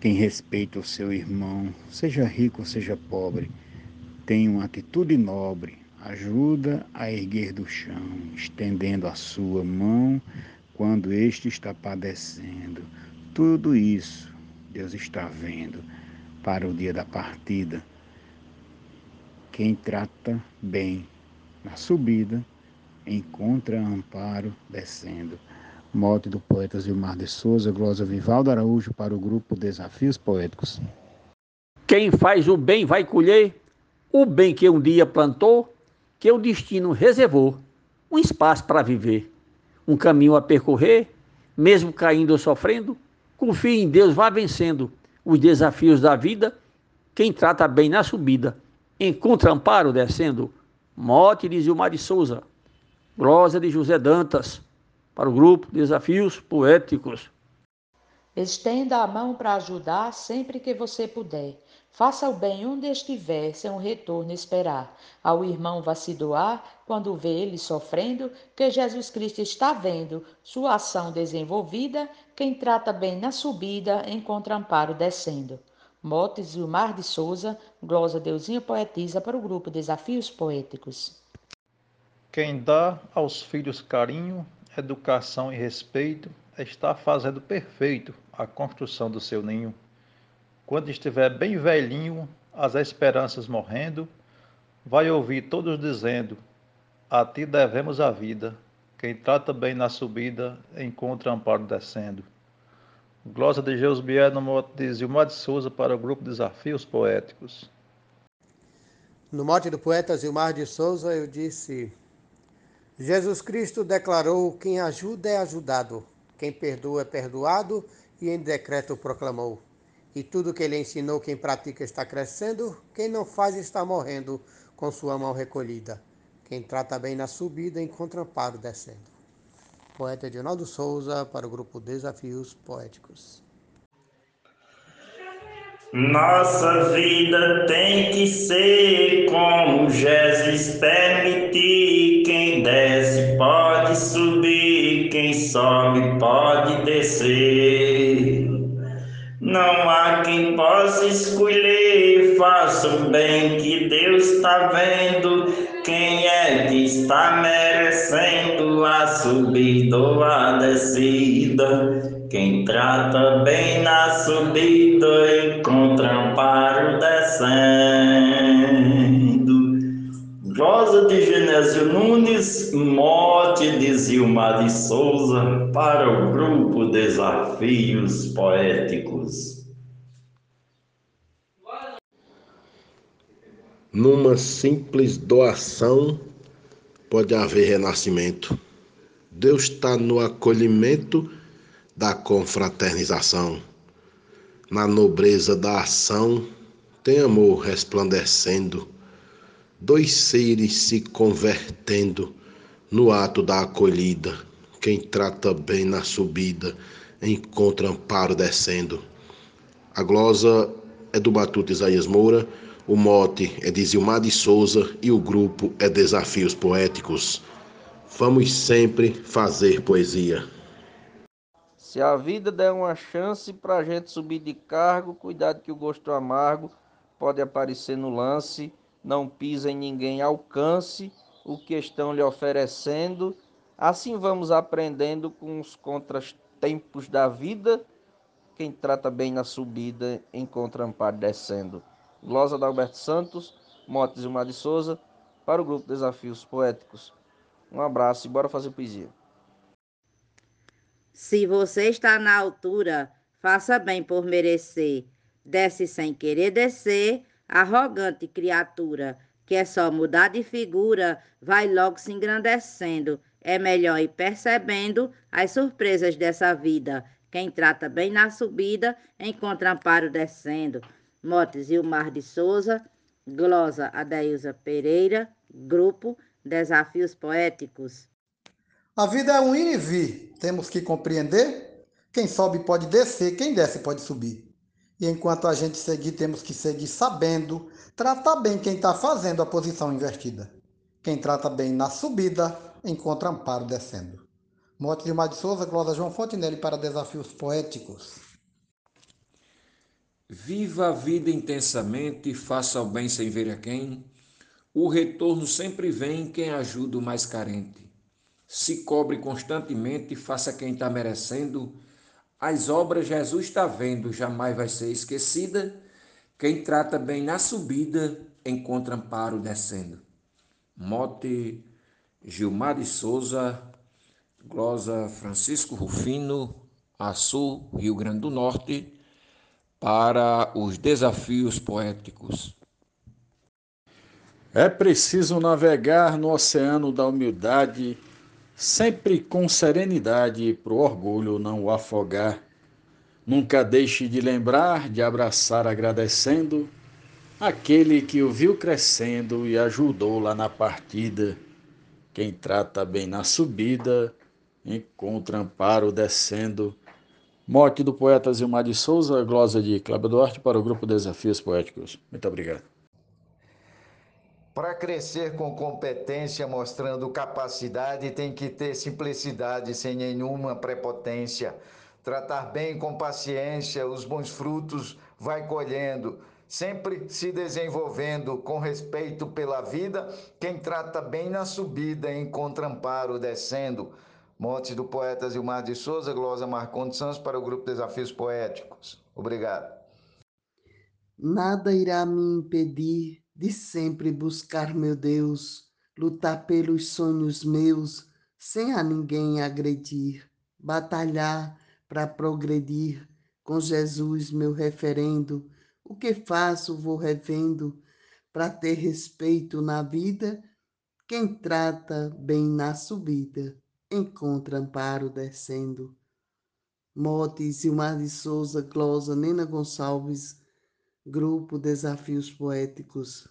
Quem respeita o seu irmão, seja rico ou seja pobre, tem uma atitude nobre, ajuda a erguer do chão, estendendo a sua mão quando este está padecendo. Tudo isso Deus está vendo para o dia da partida. Quem trata bem na subida encontra amparo descendo. Mote do poeta Gilmar de Souza, Glosa Vivaldo Araújo para o grupo Desafios Poéticos. Quem faz o bem vai colher o bem que um dia plantou, que o destino reservou, um espaço para viver, um caminho a percorrer, mesmo caindo ou sofrendo, confie em Deus, vá vencendo os desafios da vida. Quem trata bem na subida, encontra amparo descendo. Mote de Gilmar de Souza, glosa de José Dantas, para o grupo Desafios Poéticos. Estenda a mão para ajudar sempre que você puder. Faça o bem onde estiver, sem um retorno esperar. Ao irmão vá se doar, quando vê ele sofrendo, que Jesus Cristo está vendo sua ação desenvolvida. Quem trata bem na subida, encontra amparo descendo. Motes Mar de Souza, glosa Deusinha Poetisa para o grupo Desafios Poéticos. Quem dá aos filhos carinho, educação e respeito, está fazendo perfeito a construção do seu ninho. Quando estiver bem velhinho, as esperanças morrendo, vai ouvir todos dizendo: A ti devemos a vida. Quem trata bem na subida, encontra amparo descendo. Glosa de Jesus Bier, no mote de Zilmar de Souza, para o grupo Desafios Poéticos. No mote do poeta Zilmar de Souza, eu disse: Jesus Cristo declarou: quem ajuda é ajudado, quem perdoa é perdoado, e em decreto proclamou. E tudo que ele ensinou, quem pratica está crescendo, quem não faz está morrendo com sua mão recolhida. Quem trata bem na subida encontra amparo descendo. Poeta Edinaldo Souza para o grupo Desafios Poéticos. Nossa vida tem que ser como Jesus permitir. Quem desce pode subir, quem sobe pode descer. Não há quem possa escolher, faça o bem que Deus está vendo. Quem é que está merecendo a subida ou a descida? Quem trata bem na subida encontra amparo descendo. Rosa de Genésio Nunes, mote de Zilmar de Souza para o grupo Desafios Poéticos. Numa simples doação pode haver renascimento. Deus está no acolhimento da confraternização. Na nobreza da ação, tem amor resplandecendo, dois seres se convertendo no ato da acolhida. Quem trata bem na subida, encontra amparo descendo. A glosa é do Batuta Isaías Moura, o mote é de Zilmar de Souza e o grupo é Desafios Poéticos. Vamos sempre fazer poesia. Se a vida der uma chance para a gente subir de cargo, cuidado que o gosto amargo pode aparecer no lance. Não pisa em ninguém, alcance o que estão lhe oferecendo. Assim vamos aprendendo com os contratempos da vida. Quem trata bem na subida encontra amparo descendo. Glosa da Alberto Santos, Motes e Mar de Souza, para o grupo Desafios Poéticos. Um abraço e bora fazer poesia. Se você está na altura, faça bem por merecer. Desce sem querer descer, arrogante criatura, que é só mudar de figura, vai logo se engrandecendo. É melhor ir percebendo as surpresas dessa vida. Quem trata bem na subida, encontra amparo descendo. Motes Mar de Souza, glosa Adailza Pereira, grupo Desafios Poéticos. A vida é um ir e vir. Temos que compreender. Quem sobe pode descer, quem desce pode subir. E enquanto a gente seguir, temos que seguir sabendo tratar bem quem está fazendo a posição invertida. Quem trata bem na subida, encontra amparo descendo. Mote de Mar de Souza, Glória João Fontenelle para Desafios Poéticos. Viva a vida intensamente, faça o bem sem ver a quem. O retorno sempre vem quem ajuda o mais carente. Se cobre constantemente, faça quem está merecendo. As obras Jesus está vendo, jamais vai ser esquecida. Quem trata bem na subida, encontra amparo descendo. Mote Gilmar de Souza, glosa Francisco Rufino, Açu, Rio Grande do Norte, para os desafios poéticos. É preciso navegar no oceano da humildade, sempre com serenidade, para o orgulho não o afogar. Nunca deixe de lembrar, de abraçar agradecendo aquele que o viu crescendo e ajudou lá na partida. Quem trata bem na subida, encontra amparo descendo. Mote do poeta Zilmar de Souza, glosa de Cláudio Duarte para o grupo Desafios Poéticos. Muito obrigado. Para crescer com competência, mostrando capacidade, tem que ter simplicidade, sem nenhuma prepotência. Tratar bem com paciência, os bons frutos vai colhendo sempre se desenvolvendo com respeito pela vida, quem trata bem na subida encontra amparo descendo. Mote do poeta Zilmar de Souza, glosa Marcondes Santos para o grupo Desafios Poéticos. Obrigado. Nada irá me impedir de sempre buscar meu Deus, lutar pelos sonhos meus, sem a ninguém agredir, batalhar para progredir, com Jesus meu referendo, o que faço vou revendo para ter respeito na vida. Quem trata bem na subida encontra amparo descendo. Mote Silmar de Souza, Glosa, Nena Gonçalves, Grupo Desafios Poéticos.